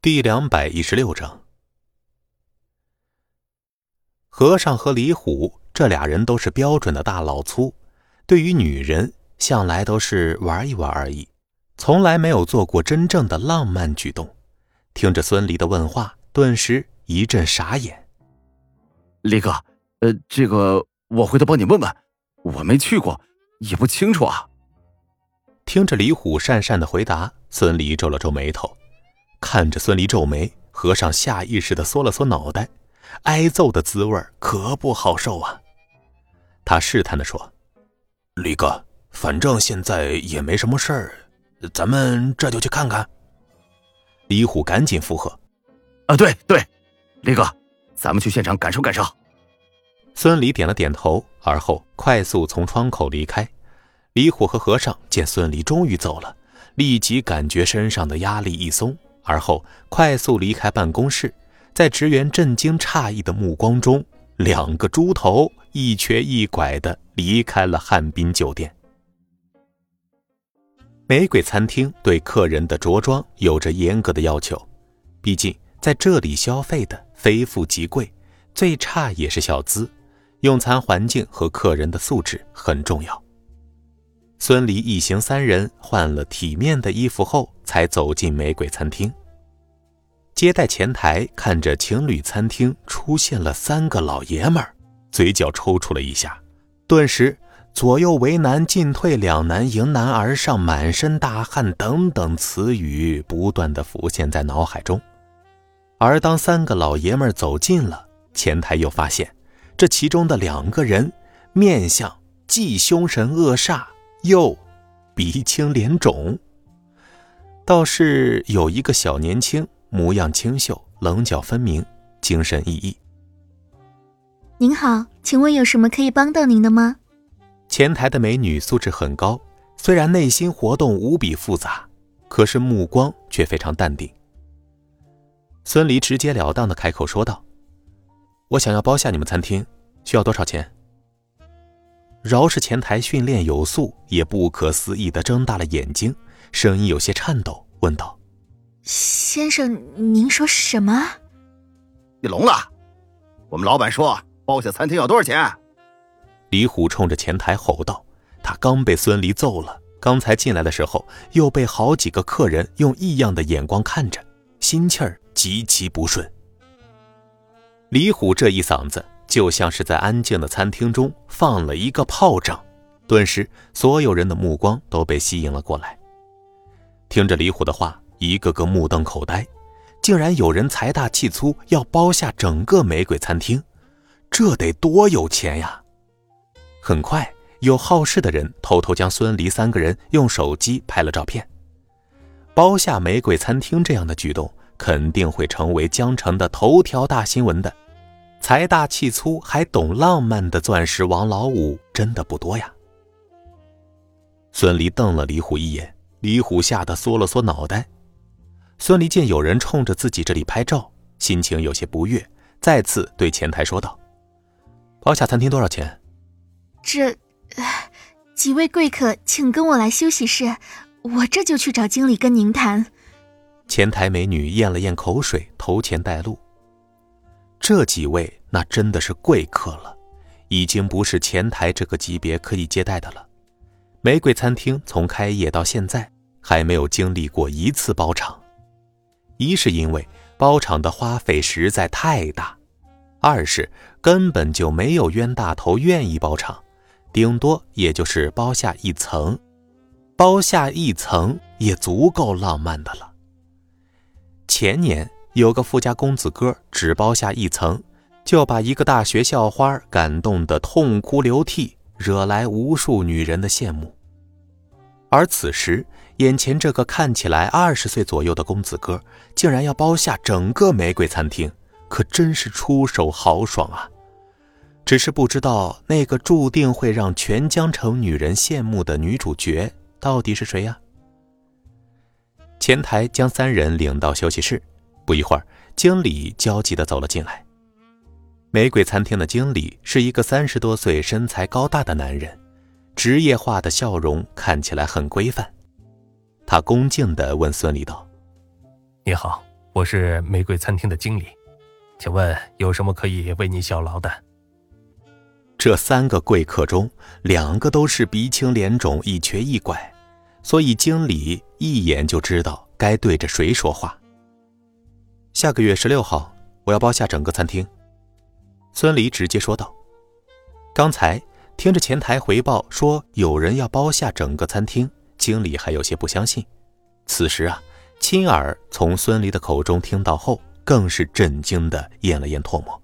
第两百一十六章，和尚和李虎这俩人都是标准的大老粗，对于女人向来都是玩一玩而已，从来没有做过真正的浪漫举动。听着孙离的问话，顿时一阵傻眼。李哥，呃，这个我回头帮你问问，我没去过，也不清楚啊。听着李虎讪讪的回答，孙离皱了皱眉头。看着孙离皱眉，和尚下意识的缩了缩脑袋，挨揍的滋味可不好受啊。他试探的说：“李哥，反正现在也没什么事儿，咱们这就去看看。”李虎赶紧附和：“啊，对对，李哥，咱们去现场感受感受。”孙离点了点头，而后快速从窗口离开。李虎和和尚见孙离终于走了，立即感觉身上的压力一松。而后快速离开办公室，在职员震惊诧异的目光中，两个猪头一瘸一拐的离开了汉滨酒店。玫瑰餐厅对客人的着装有着严格的要求，毕竟在这里消费的非富即贵，最差也是小资，用餐环境和客人的素质很重要。孙离一行三人换了体面的衣服后，才走进玫瑰餐厅。接待前台看着情侣餐厅出现了三个老爷们儿，嘴角抽搐了一下，顿时左右为难、进退两难、迎难而上、满身大汗等等词语不断的浮现在脑海中。而当三个老爷们儿走近了，前台又发现这其中的两个人面相既凶神恶煞。又鼻青脸肿，倒是有一个小年轻，模样清秀，棱角分明，精神奕奕。您好，请问有什么可以帮到您的吗？前台的美女素质很高，虽然内心活动无比复杂，可是目光却非常淡定。孙离直截了当的开口说道：“我想要包下你们餐厅，需要多少钱？”饶是前台训练有素，也不可思议的睁大了眼睛，声音有些颤抖，问道：“先生，您说什么？你聋了？我们老板说包下餐厅要多少钱？”李虎冲着前台吼道：“他刚被孙离揍了，刚才进来的时候又被好几个客人用异样的眼光看着，心气儿极其不顺。”李虎这一嗓子。就像是在安静的餐厅中放了一个炮仗，顿时所有人的目光都被吸引了过来。听着李虎的话，一个个目瞪口呆，竟然有人财大气粗要包下整个玫瑰餐厅，这得多有钱呀！很快，有好事的人偷偷将孙离三个人用手机拍了照片。包下玫瑰餐厅这样的举动，肯定会成为江城的头条大新闻的。财大气粗还懂浪漫的钻石王老五真的不多呀。孙离瞪了李虎一眼，李虎吓得缩了缩脑袋。孙离见有人冲着自己这里拍照，心情有些不悦，再次对前台说道：“包下餐厅多少钱？”这，几位贵客，请跟我来休息室，我这就去找经理跟您谈。前台美女咽了咽口水，投钱带路。这几位那真的是贵客了，已经不是前台这个级别可以接待的了。玫瑰餐厅从开业到现在还没有经历过一次包场，一是因为包场的花费实在太大，二是根本就没有冤大头愿意包场，顶多也就是包下一层，包下一层也足够浪漫的了。前年。有个富家公子哥只包下一层，就把一个大学校花感动得痛哭流涕，惹来无数女人的羡慕。而此时，眼前这个看起来二十岁左右的公子哥，竟然要包下整个玫瑰餐厅，可真是出手豪爽啊！只是不知道那个注定会让全江城女人羡慕的女主角到底是谁呀？前台将三人领到休息室。不一会儿，经理焦急地走了进来。玫瑰餐厅的经理是一个三十多岁、身材高大的男人，职业化的笑容看起来很规范。他恭敬的问孙俪道：“你好，我是玫瑰餐厅的经理，请问有什么可以为你效劳的？这三个贵客中，两个都是鼻青脸肿、一瘸一拐，所以经理一眼就知道该对着谁说话。下个月十六号，我要包下整个餐厅。孙离直接说道。刚才听着前台回报说有人要包下整个餐厅，经理还有些不相信。此时啊，亲耳从孙离的口中听到后，更是震惊的咽了咽唾沫。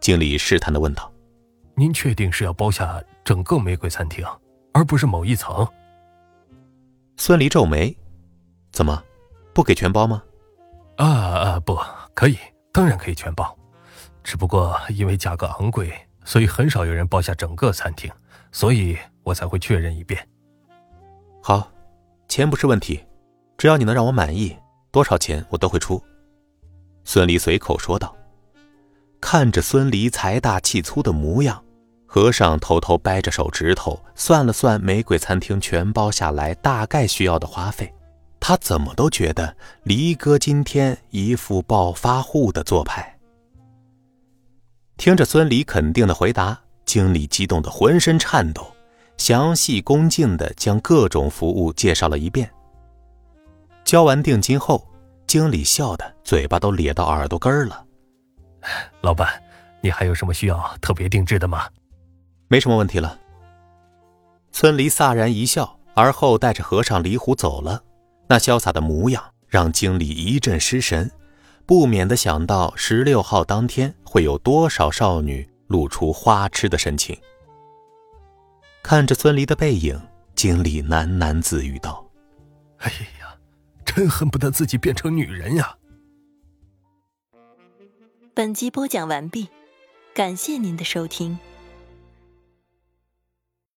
经理试探的问道。您确定是要包下整个玫瑰餐厅，而不是某一层？孙离皱眉，怎么，不给全包吗？啊啊，不可以，当然可以全包，只不过因为价格昂贵，所以很少有人包下整个餐厅，所以我才会确认一遍。好，钱不是问题，只要你能让我满意，多少钱我都会出。孙离随口说道。看着孙离财大气粗的模样。和尚偷偷掰着手指头算了算玫瑰餐厅全包下来大概需要的花费，他怎么都觉得离哥今天一副暴发户的做派。听着孙离肯定的回答，经理激动的浑身颤抖，详细恭敬的将各种服务介绍了一遍。交完定金后，经理笑的嘴巴都咧到耳朵根了。老板，你还有什么需要特别定制的吗？没什么问题了。村离飒然一笑，而后带着和尚离虎走了。那潇洒的模样让经理一阵失神，不免的想到十六号当天会有多少少女露出花痴的神情。看着孙离的背影，经理喃喃自语道：“哎呀，真恨不得自己变成女人呀！”本集播讲完毕，感谢您的收听。